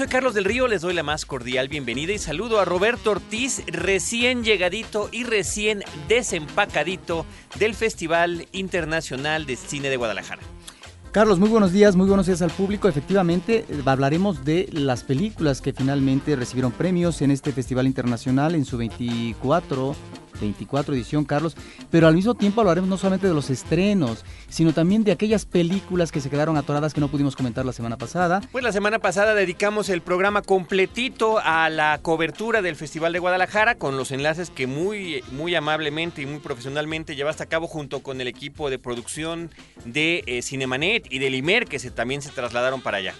Soy Carlos del Río, les doy la más cordial bienvenida y saludo a Roberto Ortiz, recién llegadito y recién desempacadito del Festival Internacional de Cine de Guadalajara. Carlos, muy buenos días, muy buenos días al público. Efectivamente, eh, hablaremos de las películas que finalmente recibieron premios en este Festival Internacional en su 24 24 edición, Carlos, pero al mismo tiempo hablaremos no solamente de los estrenos, sino también de aquellas películas que se quedaron atoradas que no pudimos comentar la semana pasada. Pues la semana pasada dedicamos el programa completito a la cobertura del Festival de Guadalajara con los enlaces que muy, muy amablemente y muy profesionalmente llevaste a cabo junto con el equipo de producción de eh, Cinemanet y del IMER que se, también se trasladaron para allá.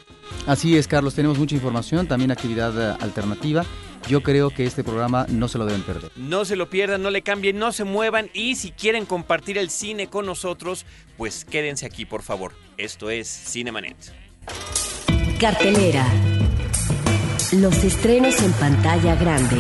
Así es, Carlos, tenemos mucha información, también actividad eh, alternativa. Yo creo que este programa no se lo deben perder. No se lo pierdan, no le cambien, no se muevan y si quieren compartir el cine con nosotros, pues quédense aquí, por favor. Esto es Cinemanet. Cartelera. Los estrenos en pantalla grande.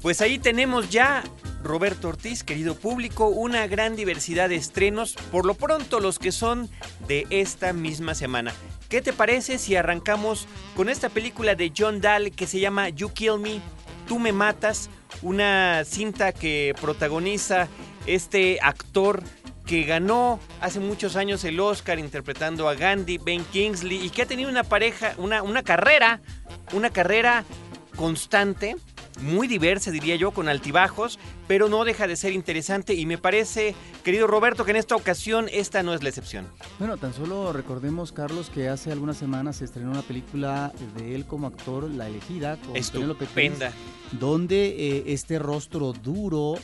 Pues ahí tenemos ya Roberto Ortiz, querido público, una gran diversidad de estrenos, por lo pronto los que son de esta misma semana. ¿Qué te parece si arrancamos con esta película de John Dahl que se llama You Kill Me, Tú me matas, una cinta que protagoniza este actor que ganó hace muchos años el Oscar interpretando a Gandhi, Ben Kingsley, y que ha tenido una pareja, una, una carrera, una carrera constante muy diversa, diría yo, con altibajos, pero no deja de ser interesante y me parece, querido Roberto, que en esta ocasión esta no es la excepción. Bueno, tan solo recordemos, Carlos, que hace algunas semanas se estrenó una película de él como actor, La Elegida, con Estupenda. donde eh, este rostro duro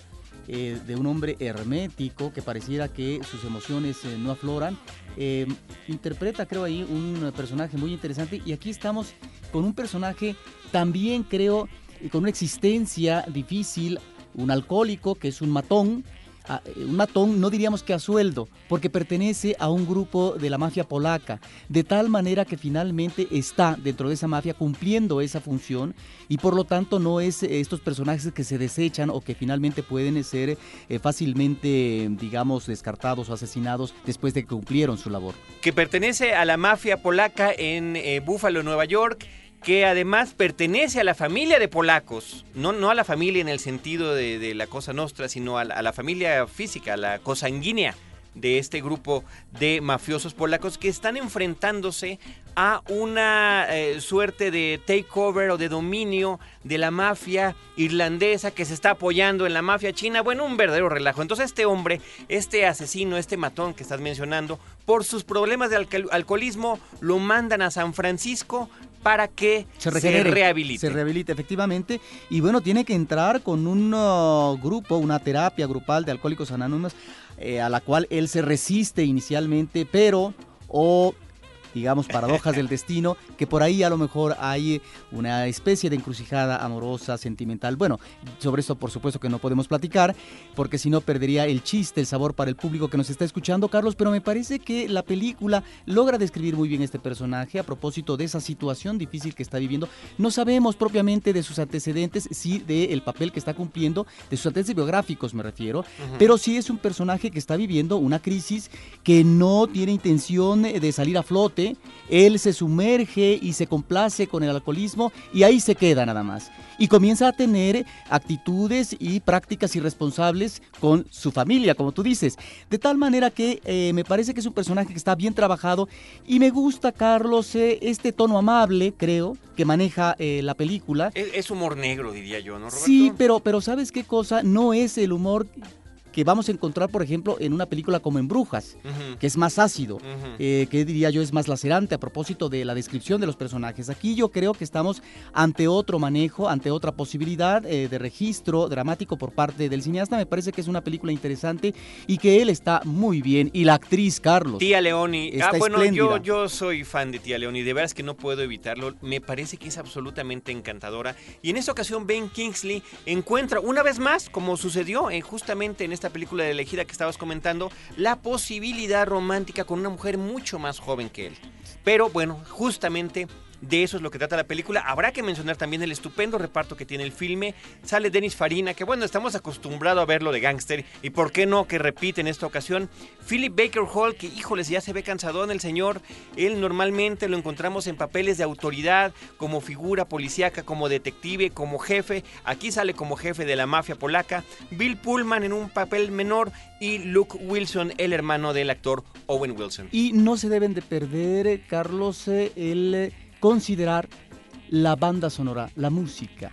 eh, de un hombre hermético que pareciera que sus emociones eh, no afloran, interpreta, creo ahí, un personaje muy interesante y aquí estamos con un personaje también, creo, con una existencia difícil, un alcohólico que es un matón, un matón no diríamos que a sueldo, porque pertenece a un grupo de la mafia polaca, de tal manera que finalmente está dentro de esa mafia cumpliendo esa función y por lo tanto no es eh, estos personajes que se desechan o que finalmente pueden ser eh, fácilmente, digamos, descartados o asesinados después de que cumplieron su labor. Que pertenece a la mafia polaca en eh, Buffalo, Nueva York que además pertenece a la familia de polacos, no, no a la familia en el sentido de, la cosa nostra, sino a la, familia física, a la cosanguínea de este grupo de mafiosos polacos que están enfrentándose a una eh, suerte de takeover o de dominio de la mafia irlandesa que se está apoyando en la mafia china. Bueno, un verdadero relajo. Entonces este hombre, este asesino, este matón que estás mencionando, por sus problemas de alcoholismo, lo mandan a San Francisco para que se, rehabilite. Se rehabilite, efectivamente. Y bueno, tiene que entrar con un uh, grupo, una terapia grupal de alcohólicos anónimos, eh, a la cual él se resiste inicialmente, pero o digamos, paradojas del destino, que por ahí a lo mejor hay una especie de encrucijada amorosa, sentimental. Bueno, sobre eso por supuesto que no podemos platicar, porque si no perdería el chiste, el sabor para el público que nos está escuchando, Carlos, pero me parece que la película logra describir muy bien este personaje a propósito de esa situación difícil que está viviendo. No sabemos propiamente de sus antecedentes, sí del papel que está cumpliendo, de sus antecedentes biográficos me refiero, pero sí es un personaje que está viviendo una crisis que no tiene intención de salir a flote él se sumerge y se complace con el alcoholismo y ahí se queda nada más. Y comienza a tener actitudes y prácticas irresponsables con su familia, como tú dices. De tal manera que eh, me parece que es un personaje que está bien trabajado y me gusta, Carlos, eh, este tono amable, creo, que maneja eh, la película. Es, humor negro, diría yo, ¿no, Roberto? Sí, pero, pero ¿sabes qué cosa? No es el humor que vamos a encontrar, por ejemplo, en una película como En Brujas, que es más ácido, eh, que diría yo es más lacerante a propósito de la descripción de los personajes. Aquí yo creo que estamos ante otro manejo, ante otra posibilidad eh, de registro dramático por parte del cineasta. Me parece que es una película interesante y que él está muy bien. Y la actriz, Carlos. Tía Leoni. ah, bueno, yo, yo soy fan de Tía Leoni, de veras que no puedo evitarlo. Me parece que es absolutamente encantadora. Y en esta ocasión Ben Kingsley encuentra una vez más, como sucedió eh, justamente en esta película de elegida que estabas comentando, la posibilidad romántica con una mujer mucho más joven que él. Pero bueno, justamente de eso es lo que trata la película. Habrá que mencionar también el estupendo reparto que tiene el filme. Sale Denis Farina, que bueno, estamos acostumbrados a verlo de gángster. Y por qué no que repite en esta ocasión. Philip Baker Hall, que híjoles, ya se ve cansadón el señor. Él normalmente lo encontramos en papeles de autoridad, como figura policíaca, como detective, como jefe. Aquí sale como jefe de la mafia polaca. Bill Pullman en un papel menor y Luke Wilson, el hermano del actor Owen Wilson. Y no se deben de perder, Carlos, eh, el eh, considerar la banda sonora, la música,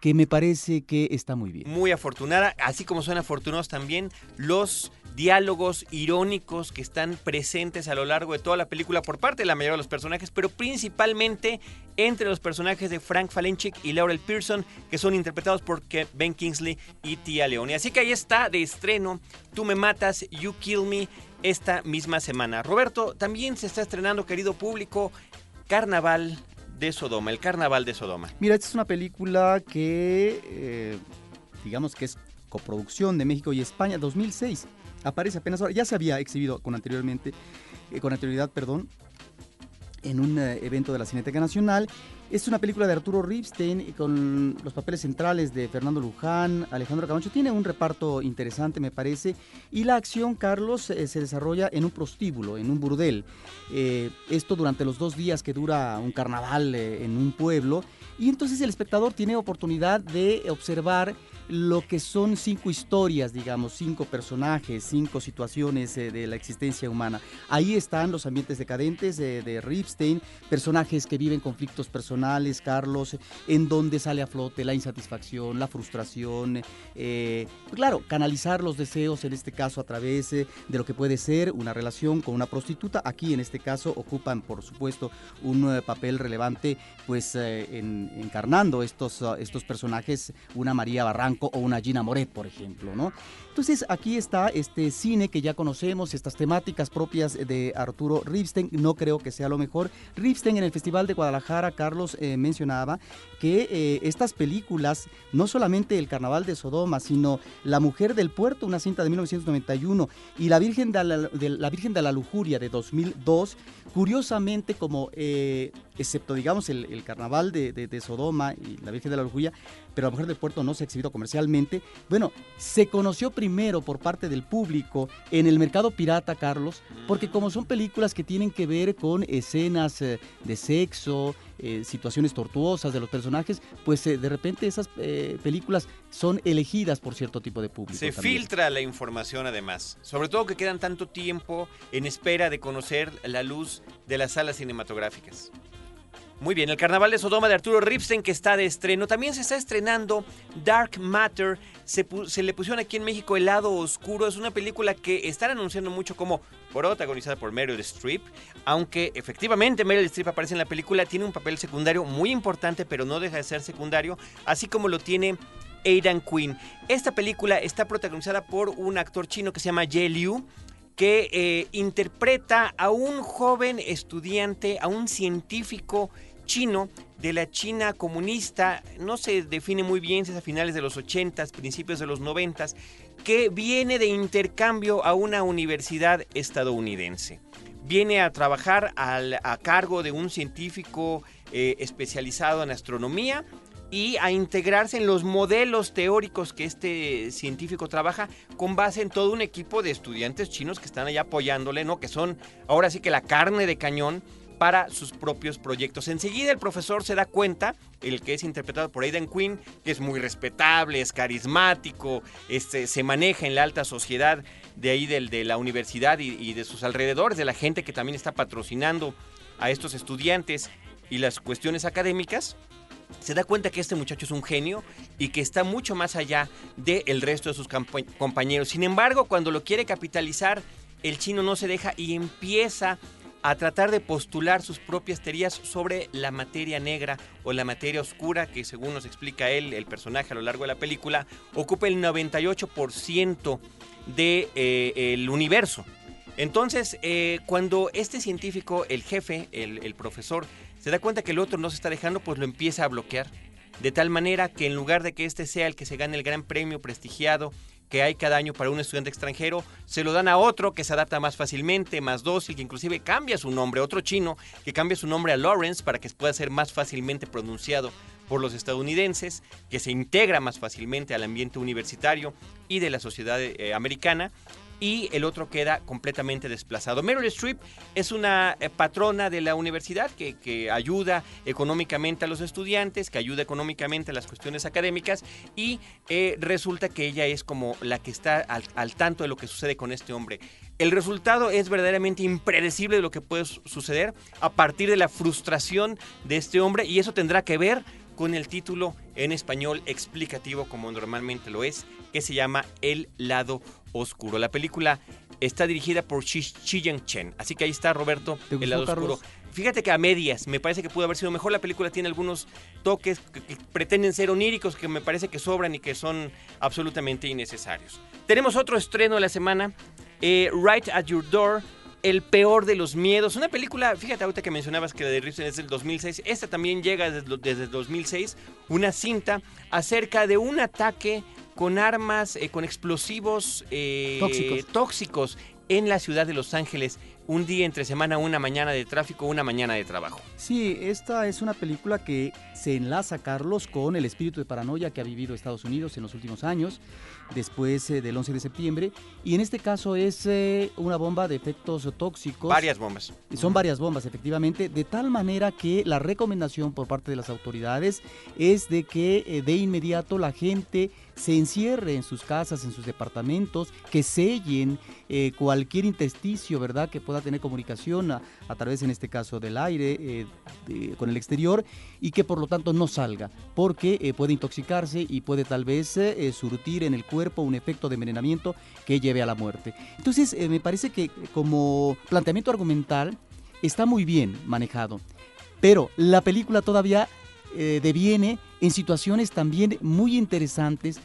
que me parece que está muy bien. Muy afortunada, así como son afortunados también los diálogos irónicos que están presentes a lo largo de toda la película por parte de la mayoría de los personajes, pero principalmente entre los personajes de Frank Falenchik y Laurel Pearson, que son interpretados por Ben Kingsley y Tia Leone. Así que ahí está de estreno Tú me matas, You Kill Me esta misma semana. Roberto, también se está estrenando, querido público, Carnaval de Sodoma, el Carnaval de Sodoma. Mira, esta es una película que, eh, digamos que es coproducción de México y España, 2006. Aparece apenas ahora, ya se había exhibido con anteriormente, eh, con anterioridad, perdón, en un eh, evento de la Cineteca Nacional. Es una película de Arturo Ripstein con los papeles centrales de Fernando Luján, Alejandro Camacho. Tiene un reparto interesante, me parece. Y la acción, Carlos, eh, se desarrolla en un prostíbulo, en un burdel. Eh, esto durante los dos días que dura un carnaval en un pueblo. Y entonces el espectador tiene oportunidad de observar lo que son cinco historias, digamos, cinco personajes, cinco situaciones eh, de la existencia humana. Ahí están los ambientes decadentes de Ripstein, personajes que viven conflictos personales, Carlos, en donde sale a flote la insatisfacción, la frustración, eh, claro, canalizar los deseos, en este caso a través eh, de lo que puede ser una relación con una prostituta. Aquí en este caso ocupan, por supuesto, un papel relevante, pues encarnando estos, estos personajes, una María Barranco, o una Gina Moret, por ejemplo, ¿no? Entonces aquí está este cine que ya conocemos, estas temáticas propias de Arturo Ripstein, no creo que sea lo mejor. Ripstein en el Festival de Guadalajara, Carlos eh, mencionaba que eh, estas películas, no solamente El Carnaval de Sodoma, sino La Mujer del Puerto, una cinta de 1991, y La Virgen de la, Virgen de la Lujuria de 2002, curiosamente como, eh, excepto digamos el, Carnaval de, de, Sodoma y La Virgen de la Lujuria, pero La Mujer del Puerto no se ha exhibido comercialmente, bueno, se conoció primero por parte del público en el mercado pirata, Carlos, porque como son películas que tienen que ver con escenas eh, de sexo, eh, situaciones tortuosas de los personajes, pues eh, de repente esas películas son elegidas por cierto tipo de público. Se filtra la información además, sobre todo que quedan tanto tiempo en espera de conocer la luz de las salas cinematográficas. Muy bien, el Carnaval de Sodoma de Arturo Ripstein que está de estreno. También se está estrenando Dark Matter. Se, le pusieron aquí en México El lado oscuro. Es una película que están anunciando mucho como protagonizada por Meryl Streep. Aunque efectivamente Meryl Streep aparece en la película, tiene un papel secundario muy importante, pero no deja de ser secundario. Así como lo tiene Aidan Quinn. Esta película está protagonizada por un actor chino que se llama Ye Liu que eh, interpreta a un joven estudiante, a un científico chino de la China comunista, no se define muy bien si es a finales de los 80, principios de los 90, que viene de intercambio a una universidad estadounidense. Viene a trabajar a cargo de un científico eh, especializado en astronomía y a integrarse en los modelos teóricos que este científico trabaja con base en todo un equipo de estudiantes chinos que están allá apoyándole, ¿no? Que son ahora sí que la carne de cañón para sus propios proyectos. Enseguida el profesor se da cuenta, el que es interpretado por Aidan Quinn, que es muy respetable, es carismático, este, se maneja en la alta sociedad de ahí del, de la universidad y, de sus alrededores, de la gente que también está patrocinando a estos estudiantes y las cuestiones académicas, se da cuenta que este muchacho es un genio y que está mucho más allá del resto de sus compañeros. Sin embargo, cuando lo quiere capitalizar, el chino no se deja y empieza a tratar de postular sus propias teorías sobre la materia negra o la materia oscura, que según nos explica él, el personaje a lo largo de la película, ocupa el 98% del de, eh, el universo. Entonces, eh, cuando este científico, el jefe, el, el profesor, se da cuenta que el otro no se está dejando, pues lo empieza a bloquear. De tal manera que en lugar de que este sea el que se gane el gran premio prestigiado que hay cada año para un estudiante extranjero, se lo dan a otro que se adapta más fácilmente, más dócil, que inclusive cambia su nombre, otro chino que cambia su nombre a Lawrence para que pueda ser más fácilmente pronunciado por los estadounidenses, que se integra más fácilmente al ambiente universitario y de la sociedad eh, americana y el otro queda completamente desplazado. Meryl Streep es una eh, patrona de la universidad que, ayuda económicamente a los estudiantes, que ayuda económicamente a las cuestiones académicas y eh, resulta que ella es como la que está al tanto de lo que sucede con este hombre. El resultado es verdaderamente impredecible de lo que puede suceder a partir de la frustración de este hombre y eso tendrá que ver con el título en español explicativo como normalmente lo es, que se llama El lado oscuro. La película está dirigida por Chi, Chen, así que ahí está Roberto, El lado oscuro. Fíjate que a medias, me parece que pudo haber sido mejor. La película tiene algunos toques que, pretenden ser oníricos, que me parece que sobran y que son absolutamente innecesarios. Tenemos otro estreno de la semana, eh, Right at Your Door, el peor de los miedos. Una película, fíjate ahorita que mencionabas que la de Ripson es del 2006. Esta también llega desde, desde el 2006. Una cinta acerca de un ataque con armas, eh, con explosivos eh, tóxicos. tóxicos en la ciudad de Los Ángeles un día entre semana, una mañana de tráfico, una mañana de trabajo. Sí, esta es una película que se enlaza, Carlos, con el espíritu de paranoia que ha vivido Estados Unidos en los últimos años, después eh, del 11 de septiembre. Y en este caso es eh, una bomba de efectos tóxicos. Varias bombas. Son varias bombas, efectivamente, de tal manera que la recomendación por parte de las autoridades es de que eh, de inmediato la gente se encierre en sus casas, en sus departamentos, que sellen cualquier intersticio, ¿verdad?, que pueda tener comunicación a, través, en este caso, del aire eh, con el exterior y que por lo tanto no salga, porque eh, puede intoxicarse y puede tal vez eh, surtir en el cuerpo un efecto de envenenamiento que lleve a la muerte. Entonces, me parece que como planteamiento argumental está muy bien manejado, pero la película todavía deviene en situaciones también muy interesantes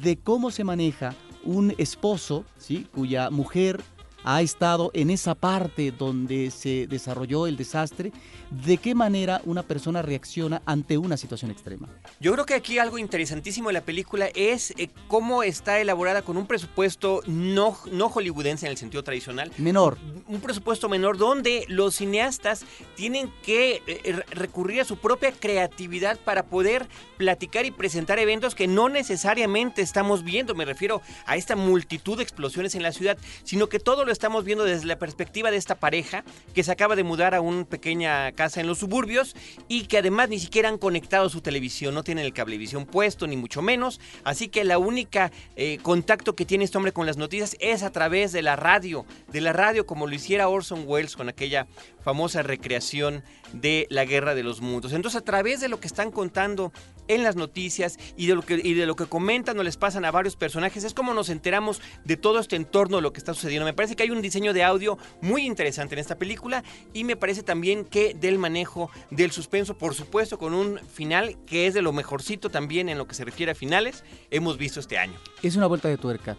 de cómo se maneja un esposo, ¿sí? cuya mujer ha estado en esa parte donde se desarrolló el desastre, de qué manera una persona reacciona ante una situación extrema. Yo creo que aquí algo interesantísimo de la película es eh, cómo está elaborada con un presupuesto no, no hollywoodense en el sentido tradicional. Menor. Un presupuesto menor donde los cineastas tienen que eh, recurrir a su propia creatividad para poder platicar y presentar eventos que no necesariamente estamos viendo. Me refiero a esta multitud de explosiones en la ciudad, sino que todo lo estamos viendo desde la perspectiva de esta pareja que se acaba de mudar a una pequeña casa en los suburbios y que además ni siquiera han conectado su televisión, no tienen el cablevisión puesto, ni mucho menos. Así que la única eh, contacto que tiene este hombre con las noticias es a través de la radio, de la radio como lo hiciera Orson Welles con aquella famosa recreación de la Guerra de los Mundos. Entonces, a través de lo que están contando en las noticias y de lo que, y de lo que comentan o les pasan a varios personajes, es como nos enteramos de todo este entorno de lo que está sucediendo. Me parece que hay un diseño de audio muy interesante en esta película y me parece también que del manejo del suspenso, por supuesto, con un final que es de lo mejorcito también en lo que se refiere a finales, hemos visto este año. Es una vuelta de tuerca.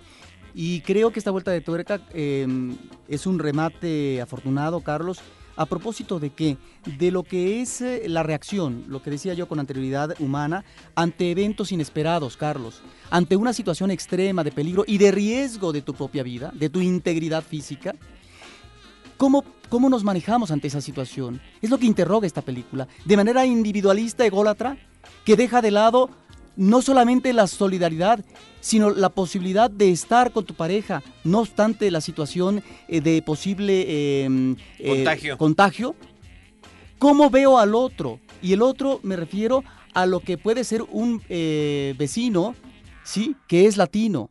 Y creo que esta vuelta de tuerca em, es un remate afortunado, Carlos, a propósito de qué? De lo que es eh, la reacción, lo que decía yo con anterioridad humana, ante eventos inesperados, Carlos, ante una situación extrema de peligro y de riesgo de tu propia vida, de tu integridad física. ¿Cómo, ¿Cómo nos manejamos ante esa situación? Es lo que interroga esta película. De manera individualista, ególatra, que deja de lado no solamente la solidaridad, sino la posibilidad de estar con tu pareja, no obstante la situación eh, de posible em, eh, contagio. ¿Cómo veo al otro? Y el otro me refiero a lo que puede ser un eh, vecino, ¿sí? Que es latino,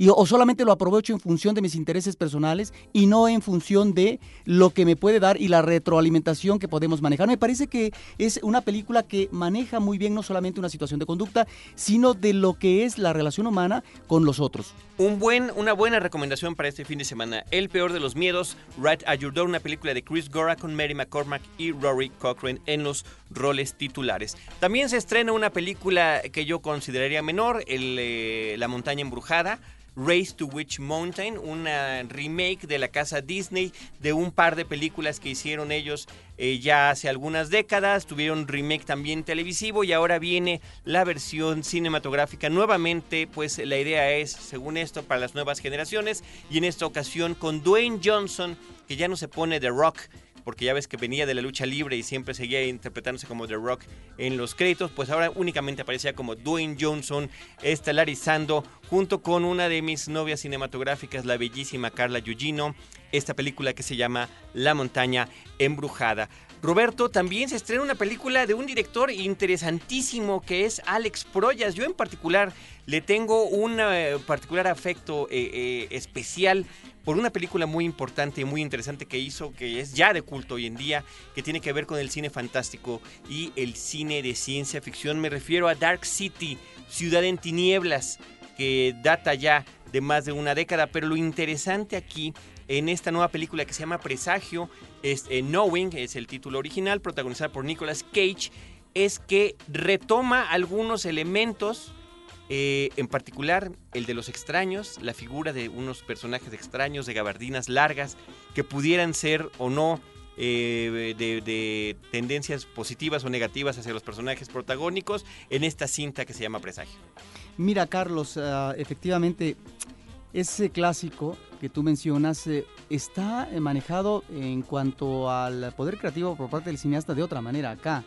y, o solamente lo aprovecho en función de mis intereses personales y no en función de lo que me puede dar y la retroalimentación que podemos manejar. Me parece que es una película que maneja muy bien no solamente una situación de conducta, sino de lo que es la relación humana con los otros. Un buen, una buena recomendación para este fin de semana. El peor de los miedos, Right at Your Door, una película de Chris Gora con Mary McCormack y Rory Cochrane en los roles titulares. También se estrena una película que yo consideraría menor, el, eh, La montaña embrujada Race to Witch Mountain, una remake de la casa Disney de un par de películas que hicieron ellos eh, ya hace algunas décadas. Tuvieron remake también televisivo y ahora viene la versión cinematográfica. Nuevamente, pues la idea es, según esto, para las nuevas generaciones y en esta ocasión con Dwayne Johnson, que ya no se pone de rock porque ya ves que venía de la lucha libre y siempre seguía interpretándose como The Rock en los créditos, pues ahora únicamente aparecía como Dwayne Johnson estelarizando junto con una de mis novias cinematográficas, la bellísima Carla Gugino, esta película que se llama La montaña embrujada. Roberto, también se estrena una película de un director interesantísimo que es Alex Proyas. Yo en particular le tengo un eh, particular afecto eh, eh, especial por una película muy importante y muy interesante que hizo, que es ya de culto hoy en día, que tiene que ver con el cine fantástico y el cine de ciencia ficción. Me refiero a Dark City, Ciudad en Tinieblas, que data ya de más de una década, pero lo interesante aquí en esta nueva película que se llama Presagio, es eh, Knowing, es el título original, protagonizada por Nicolas Cage, es que retoma algunos elementos, eh, en particular el de los extraños, la figura de unos personajes extraños de gabardinas largas que pudieran ser o no eh, de, tendencias positivas o negativas hacia los personajes protagónicos en esta cinta que se llama Presagio. Mira, Carlos, ah, efectivamente, ese clásico que tú mencionas eh, está eh, manejado en cuanto al poder creativo por parte del cineasta de otra manera acá.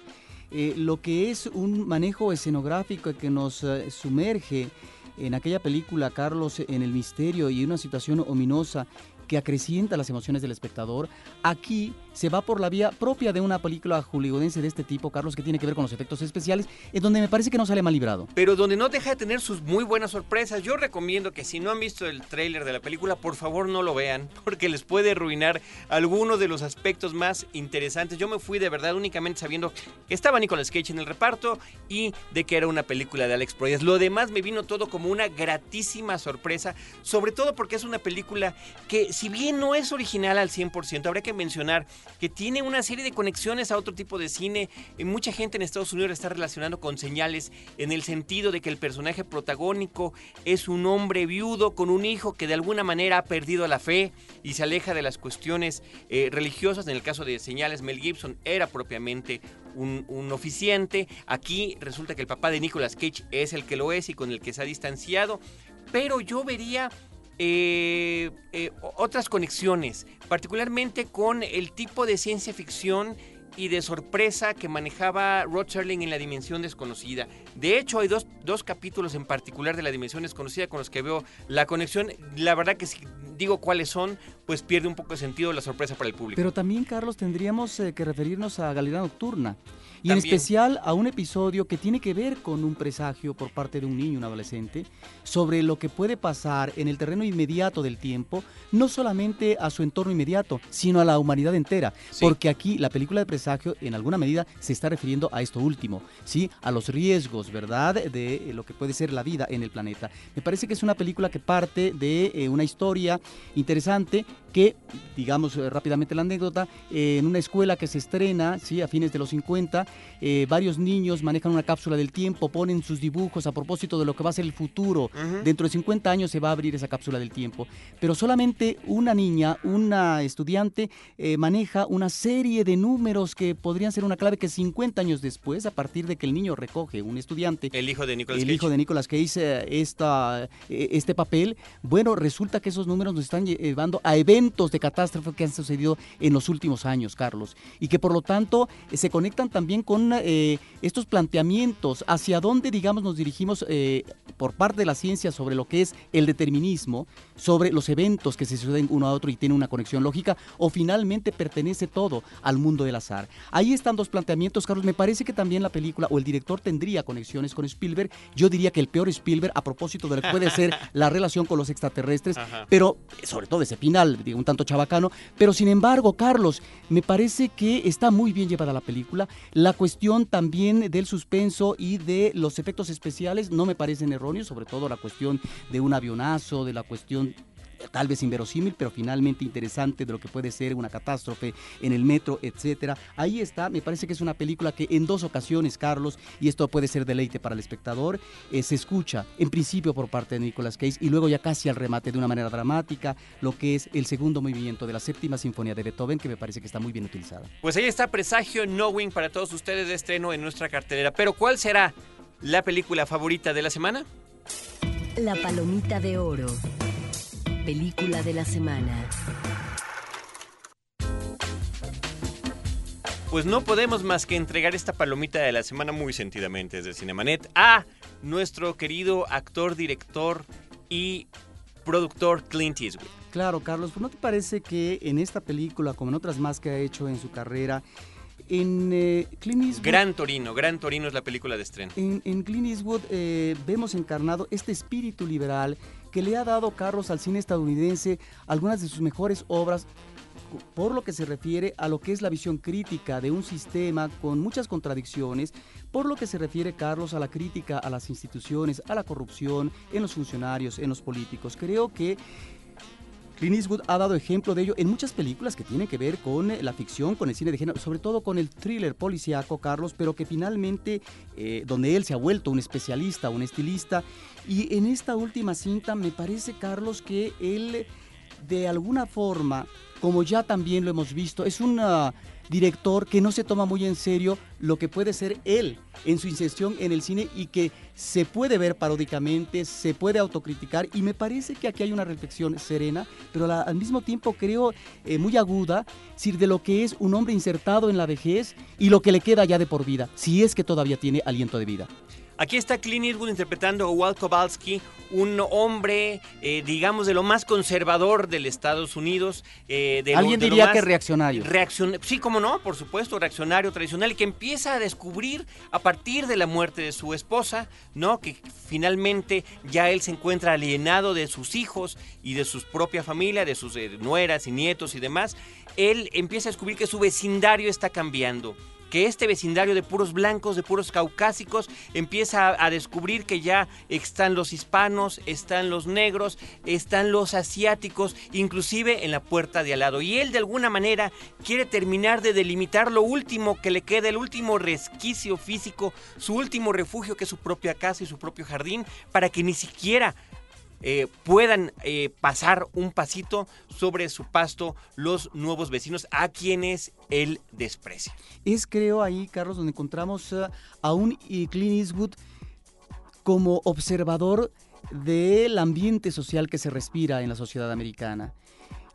Eh, lo que es un manejo escenográfico que nos sumerge en aquella película, Carlos, en el misterio y una situación ominosa que acrecienta las emociones del espectador. Aquí se va por la vía propia de una película hollywoodense de este tipo, Carlos, que tiene que ver con los efectos especiales, en donde me parece que no sale mal librado. Pero donde no deja de tener sus muy buenas sorpresas. Yo recomiendo que si no han visto el tráiler de la película, por favor no lo vean, porque les puede arruinar algunos de los aspectos más interesantes. Yo me fui de verdad únicamente sabiendo que estaba Nicolas Cage en el reparto y de que era una película de Alex Proyas. Lo demás me vino todo como una gratísima sorpresa, sobre todo porque es una película que si bien no es original al 100%, habría que mencionar que tiene una serie de conexiones a otro tipo de cine. Eh, mucha gente en Estados Unidos está relacionando con señales en el sentido de que el personaje protagónico es un hombre viudo con un hijo que de alguna manera ha perdido la fe y se aleja de las cuestiones eh, religiosas. En el caso de señales, Mel Gibson era propiamente un, un, oficiante. Aquí resulta que el papá de Nicolas Cage es el que lo es y con el que se ha distanciado. Pero yo vería eh, eh, otras conexiones, particularmente con el tipo de ciencia ficción y de sorpresa que manejaba Rod Serling en La Dimensión Desconocida. De hecho, hay dos, dos, capítulos en particular de La Dimensión Desconocida con los que veo la conexión. La verdad que si digo cuáles son, pues pierde un poco de sentido la sorpresa para el público. Pero también, Carlos, tendríamos eh, que referirnos a Galería Nocturna. Y en especial a un episodio que tiene que ver con un presagio por parte de un niño, un adolescente, sobre lo que puede pasar en el terreno inmediato del tiempo, no solamente a su entorno inmediato, sino a la humanidad entera. Porque aquí la película de presagio, en alguna medida, se está refiriendo a esto último, ¿sí? A los riesgos, ¿verdad?, de lo que puede ser la vida en el planeta. Me parece que es una película que parte de eh, una historia interesante que, digamos eh, rápidamente la anécdota, eh, en una escuela que se estrena ¿sí? a fines de los 50, eh, varios niños manejan una cápsula del tiempo, ponen sus dibujos a propósito de lo que va a ser el futuro. Dentro de 50 años se va a abrir esa cápsula del tiempo. Pero solamente una niña, una estudiante, maneja una serie de números que podrían ser una clave que 50 años después, a partir de que el niño recoge, un estudiante, el hijo de Nicolas el Cage, hijo de Nicolas Cage esta, este papel, bueno, resulta que esos números nos están llevando a eventos de catástrofe que han sucedido en los últimos años, Carlos, y que por lo tanto eh, se conectan también con eh, estos planteamientos hacia dónde, digamos, nos dirigimos eh, por parte de la ciencia sobre lo que es el determinismo, sobre los eventos que se suceden uno a otro y tienen una conexión lógica, o finalmente pertenece todo al mundo del azar. Ahí están dos planteamientos, Carlos. Me parece que también la película o el director tendría conexiones con Spielberg. Yo diría que el peor Spielberg, a propósito de lo que puede ser la relación con los extraterrestres, pero sobre todo ese final, un tanto chabacano, pero sin embargo, Carlos, me parece que está muy bien llevada la película. La cuestión también del suspenso y de los efectos especiales no me parecen erróneos, sobre todo la cuestión de un avionazo, de la cuestión tal vez inverosímil, pero finalmente interesante de lo que puede ser una catástrofe en el metro, etcétera. Ahí está, me parece que es una película que en dos ocasiones, Carlos, y esto puede ser deleite para el espectador, eh, se escucha en principio por parte de Nicolas Cage y luego ya casi al remate de una manera dramática lo que es el segundo movimiento de la séptima sinfonía de Beethoven, que me parece que está muy bien utilizada. Pues ahí está Presagio Knowing para todos ustedes de estreno en nuestra cartelera. Pero ¿cuál será la película favorita de la semana? La Palomita de Oro. Película de la semana. Pues no podemos más que entregar esta palomita de la semana muy sentidamente desde Cinemanet a nuestro querido actor, director y productor Clint Eastwood. Claro, Carlos, ¿no te parece que en esta película, como en otras más que ha hecho en su carrera, en eh, Clint Eastwood... Gran Torino, Gran Torino es la película de estreno. En, en Clint Eastwood eh, vemos encarnado este espíritu liberal que le ha dado, Carlos, al cine estadounidense algunas de sus mejores obras por lo que se refiere a lo que es la visión crítica de un sistema con muchas contradicciones, por lo que se refiere, Carlos, a la crítica a las instituciones, a la corrupción en los funcionarios, en los políticos. Creo que Clint Eastwood ha dado ejemplo de ello en muchas películas que tienen que ver con eh, la ficción, con el cine de género, sobre todo con el thriller policíaco, Carlos, pero que finalmente, eh, donde él se ha vuelto un especialista, un estilista, y en esta última cinta me parece, Carlos, que él de alguna forma, como ya también lo hemos visto, es un ah, director que no se toma muy en serio lo que puede ser él en su inserción en el cine y que se puede ver paródicamente, se puede autocriticar y me parece que aquí hay una reflexión serena, pero al mismo tiempo creo eh, muy aguda, decir, de lo que es un hombre insertado en la vejez y lo que le queda ya de por vida, si es que todavía tiene aliento de vida. Aquí está Clint Eastwood interpretando a Walt Kowalski, un hombre, eh, digamos, de lo más conservador del Estados Unidos. Eh, de Alguien diría que reaccionario. sí, como no, por supuesto, reaccionario tradicional, y que empieza a descubrir a partir de la muerte de su esposa, ¿no? Que finalmente ya él se encuentra alienado de sus hijos y de su propia familia, de sus eh, nueras y nietos y demás. Él empieza a descubrir que su vecindario está cambiando que este vecindario de puros blancos, de puros caucásicos, empieza a, descubrir que ya están los hispanos, están los negros, están los asiáticos, inclusive en la puerta de al lado. Y él de alguna manera quiere terminar de delimitar lo último que le queda, el último resquicio físico, su último refugio que es su propia casa y su propio jardín, para que ni siquiera eh, puedan eh, pasar un pasito sobre su pasto los nuevos vecinos a quienes él desprecia. Es creo ahí, Carlos, donde encontramos eh, a un Clint Eastwood como observador del ambiente social que se respira en la sociedad americana.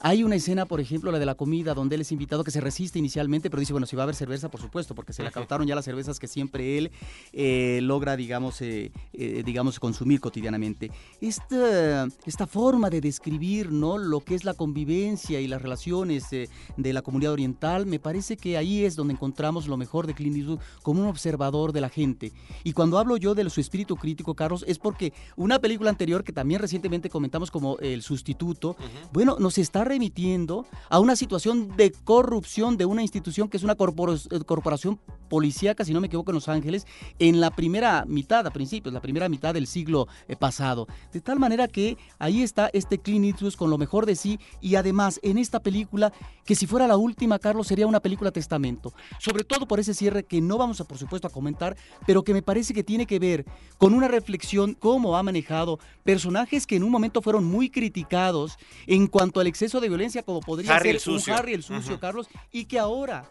Hay una escena, por ejemplo, la de la comida, donde él es invitado que se resiste inicialmente, pero dice, bueno, si va a haber cerveza, por supuesto, porque se le acautaron ya las cervezas que siempre él eh, logra, digamos, eh, eh, digamos, consumir cotidianamente. Esta, esta forma de describir, ¿no? Lo que es la convivencia y las relaciones de la comunidad oriental, me parece que ahí es donde encontramos lo mejor de Clint Eastwood como un observador de la gente. Y cuando hablo yo de su espíritu crítico, Carlos, es porque una película anterior que también recientemente comentamos como El Sustituto, bueno, nos está remitiendo a una situación de corrupción de una institución que es una eh, corporación policíaca, si no me equivoco, en Los Ángeles, en la primera mitad, a principios, la primera mitad del siglo eh, pasado. De tal manera que ahí está este Clint Eastwood con lo mejor de sí y además en esta película, que si fuera la última, Carlos, sería una película testamento. Sobre todo por ese cierre que no vamos a, por supuesto, a comentar, pero que me parece que tiene que ver con una reflexión cómo ha manejado personajes que en un momento fueron muy criticados en cuanto al exceso de violencia como podría ser un Harry el sucio, Carlos, y que ahora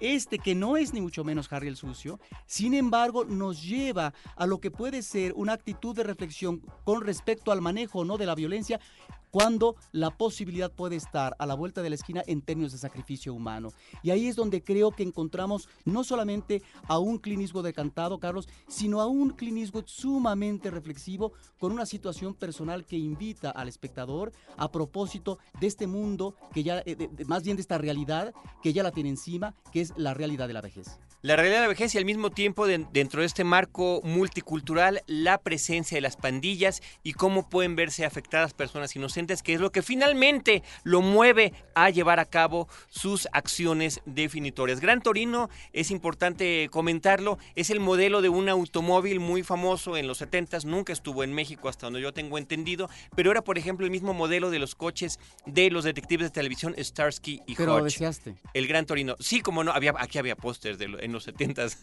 este que no es ni mucho menos Harry el sucio, sin embargo nos lleva a lo que puede ser una actitud de reflexión con respecto al manejo no de la violencia cuando la posibilidad puede estar a la vuelta de la esquina en términos de sacrificio humano. Y ahí es donde creo que encontramos no solamente a un clinismo decantado, Carlos, sino a un clinismo sumamente reflexivo con una situación personal que invita al espectador a propósito de este mundo que ya, eh, más bien de esta realidad que ya la tiene encima, que es la realidad de la vejez. La realidad de la vejez y al mismo tiempo dentro de este marco multicultural la presencia de las pandillas y cómo pueden verse afectadas personas inocentes, que es lo que finalmente lo mueve a llevar a cabo sus acciones definitorias. Gran Torino, es importante comentarlo, es el modelo de un automóvil muy famoso en los 70s, nunca estuvo en México hasta donde yo tengo entendido, pero era por ejemplo el mismo modelo de los coches de los detectives de televisión Starsky y pero Hutch. El Gran Torino. Sí, como no, había, aquí había pósters en los 70s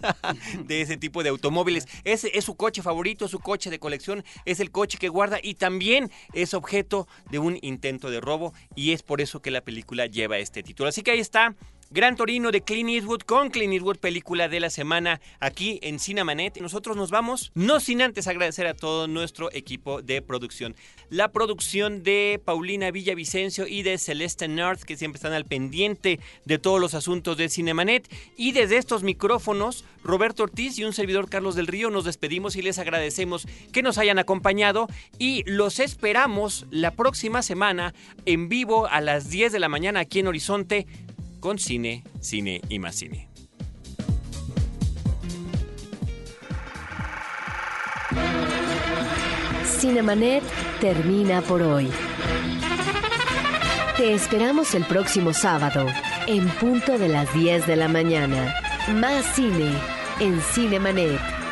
de ese tipo de automóviles. Ese es su coche favorito, su coche de colección, es el coche que guarda y también es objeto de un intento de robo y es por eso que la película lleva este título. Así que ahí está Gran Torino de Clint Eastwood con Clint Eastwood, película de la semana aquí en Cinemanet. Nosotros nos vamos, no sin antes agradecer a todo nuestro equipo de producción. La producción de Paulina Villavicencio y de Celeste North, que siempre están al pendiente de todos los asuntos de Cinemanet. Y desde estos micrófonos, Roberto Ortiz y un servidor Carlos del Río nos despedimos y les agradecemos que nos hayan acompañado y los esperamos la próxima semana en vivo a las 10 de la mañana aquí en Horizonte con cine, cine y más cine. Cinemanet termina por hoy. Te esperamos el próximo sábado, en punto de las 10 de la mañana. Más cine en Cinemanet.